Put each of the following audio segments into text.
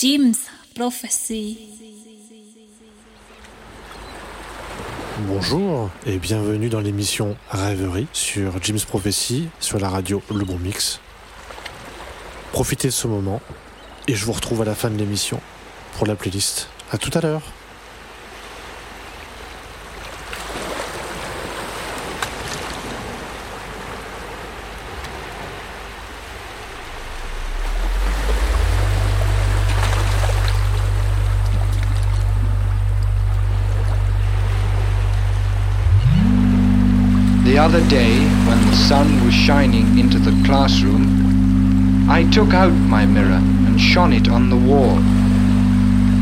Jim's Prophecy. Bonjour et bienvenue dans l'émission Rêverie sur Jim's Prophecy sur la radio Le Bon Mix. Profitez de ce moment et je vous retrouve à la fin de l'émission pour la playlist. À tout à l'heure. Other day, when the sun was shining into the classroom, I took out my mirror and shone it on the wall.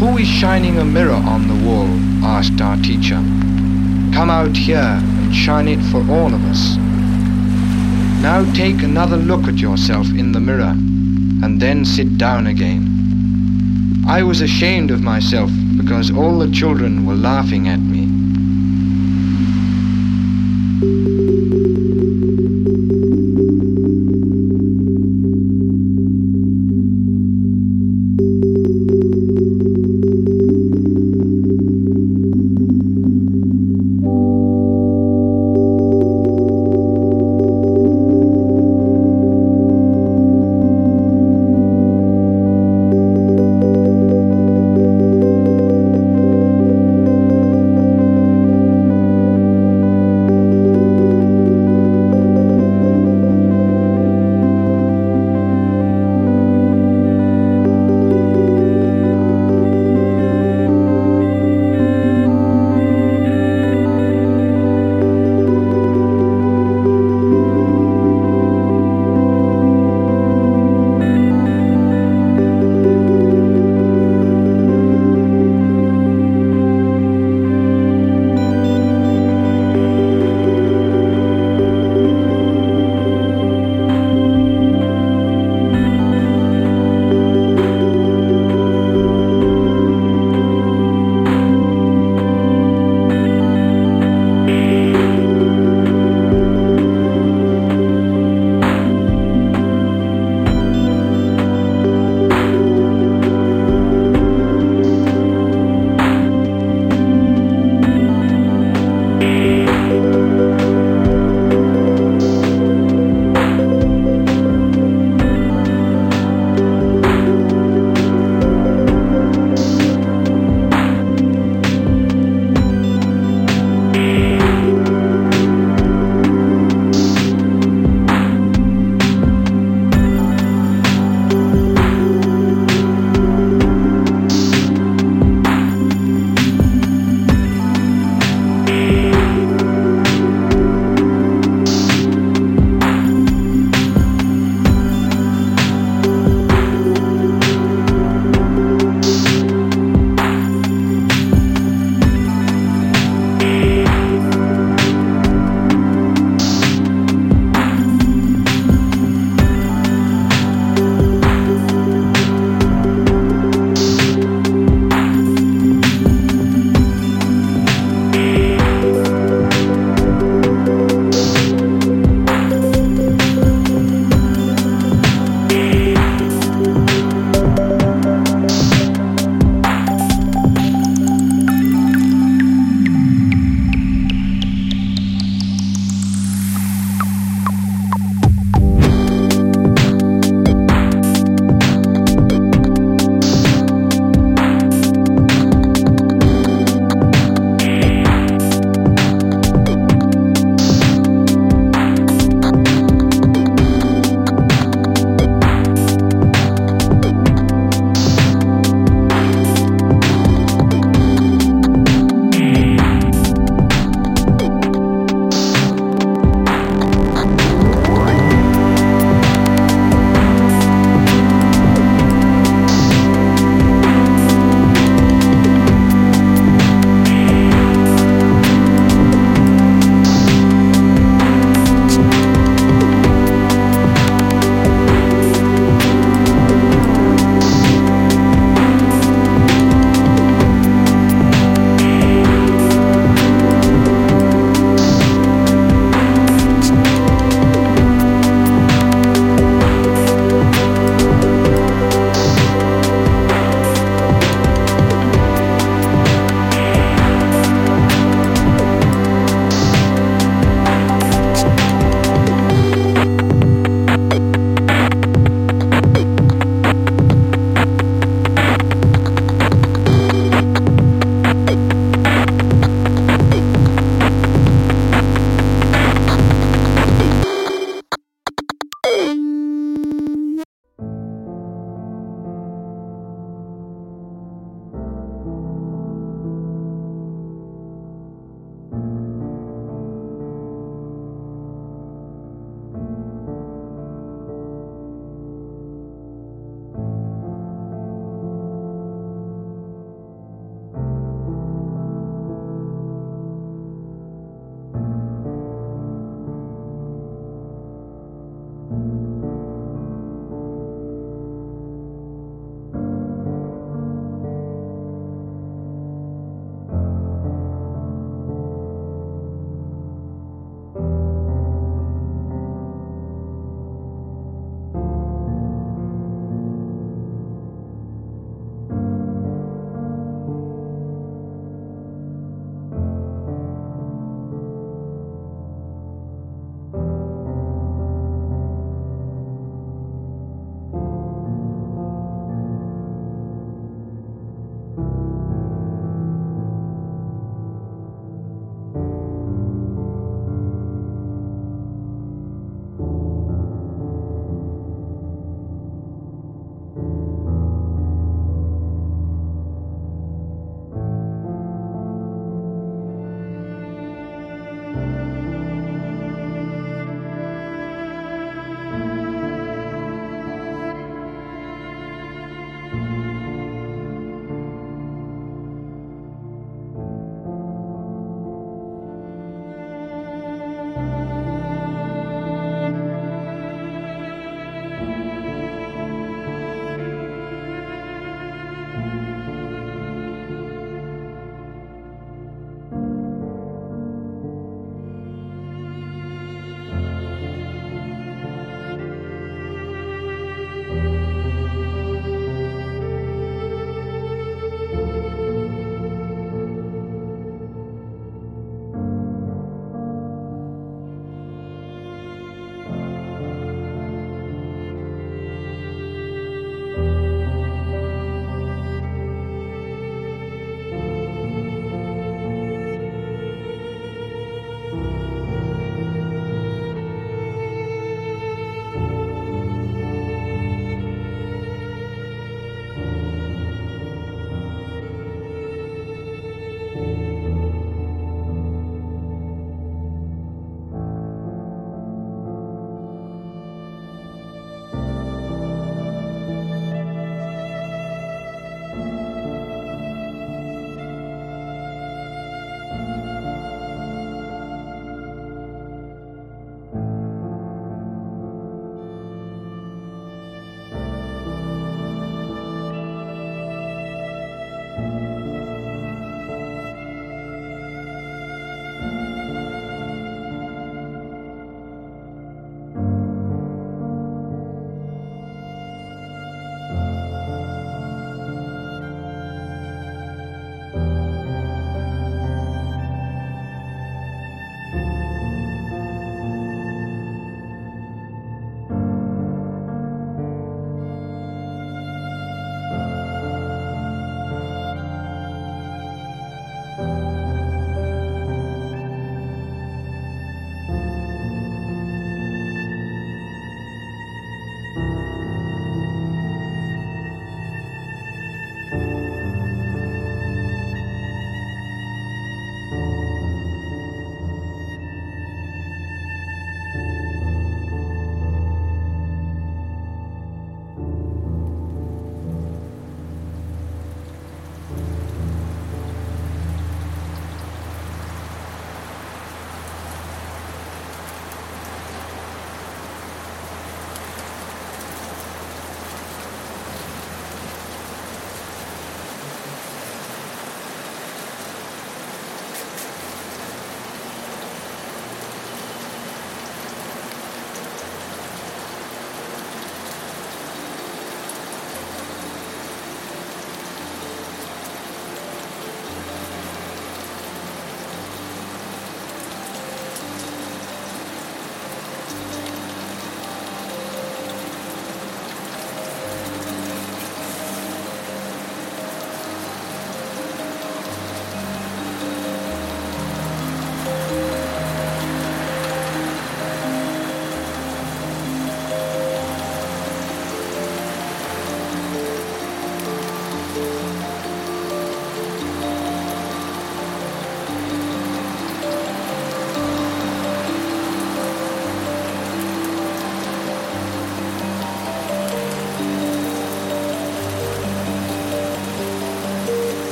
Who is shining a mirror on the wall? asked our teacher. Come out here and shine it for all of us. Now take another look at yourself in the mirror and then sit down again. I was ashamed of myself because all the children were laughing at me.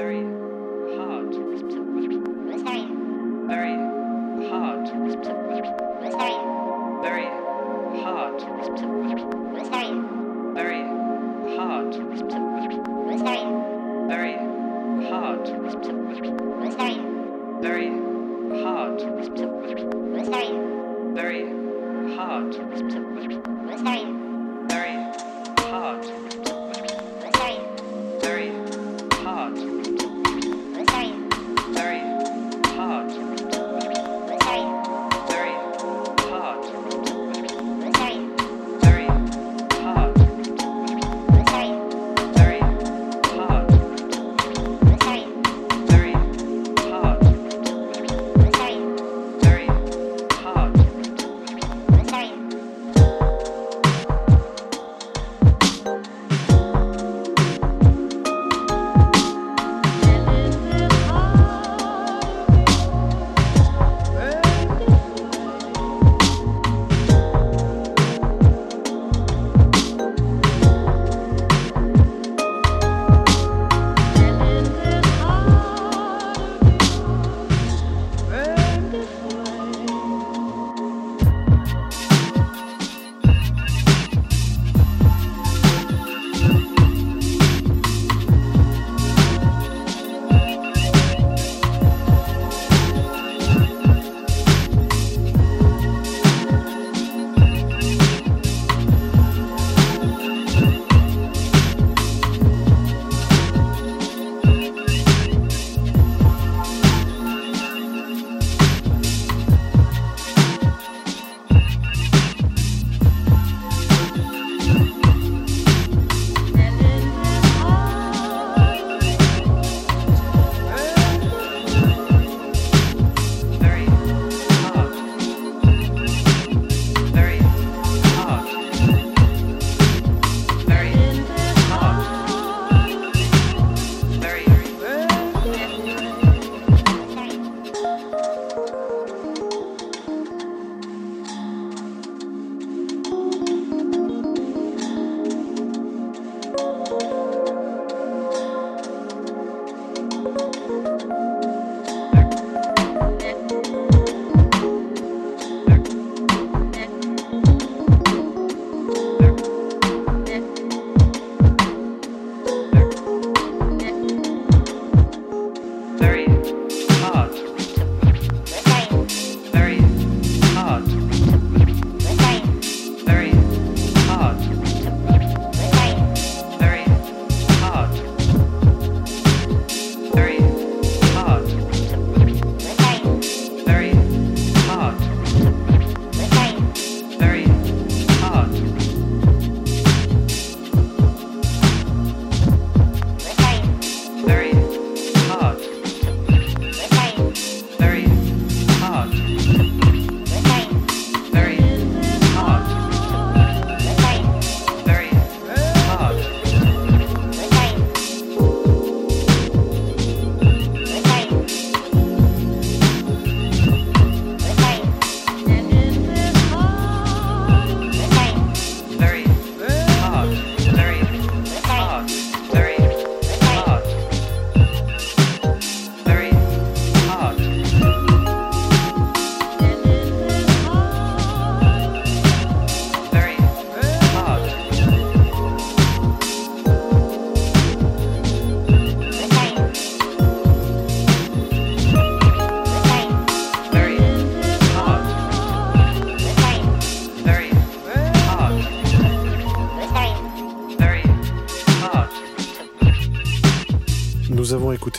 very hard. It's very, very hard. Very hard.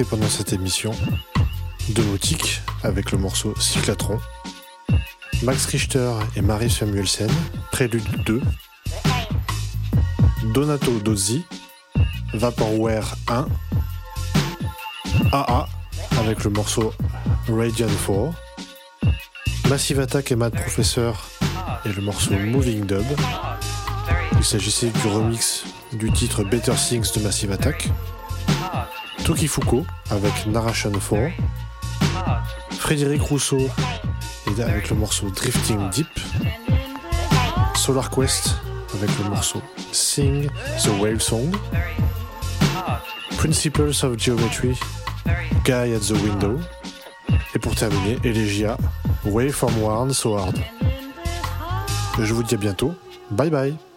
Pendant cette émission Domotique avec le morceau Cyclatron, Max Richter et Marie Samuelsen, Prélude 2, Donato Dozzi, Vaporware 1, AA avec le morceau Radiant 4, Massive Attack et Mad Professor et le morceau Moving Dub. Il s'agissait du remix du titre Better Things de Massive Attack. Toki Fuko avec Narration 4, Frédéric Rousseau avec le morceau Drifting Deep, Solar Quest avec le morceau Sing the Whale Song, Principles of Geometry, Guy at the Window. Et pour terminer, Elegia, Way from Warren So Hard. Je vous dis à bientôt. Bye bye.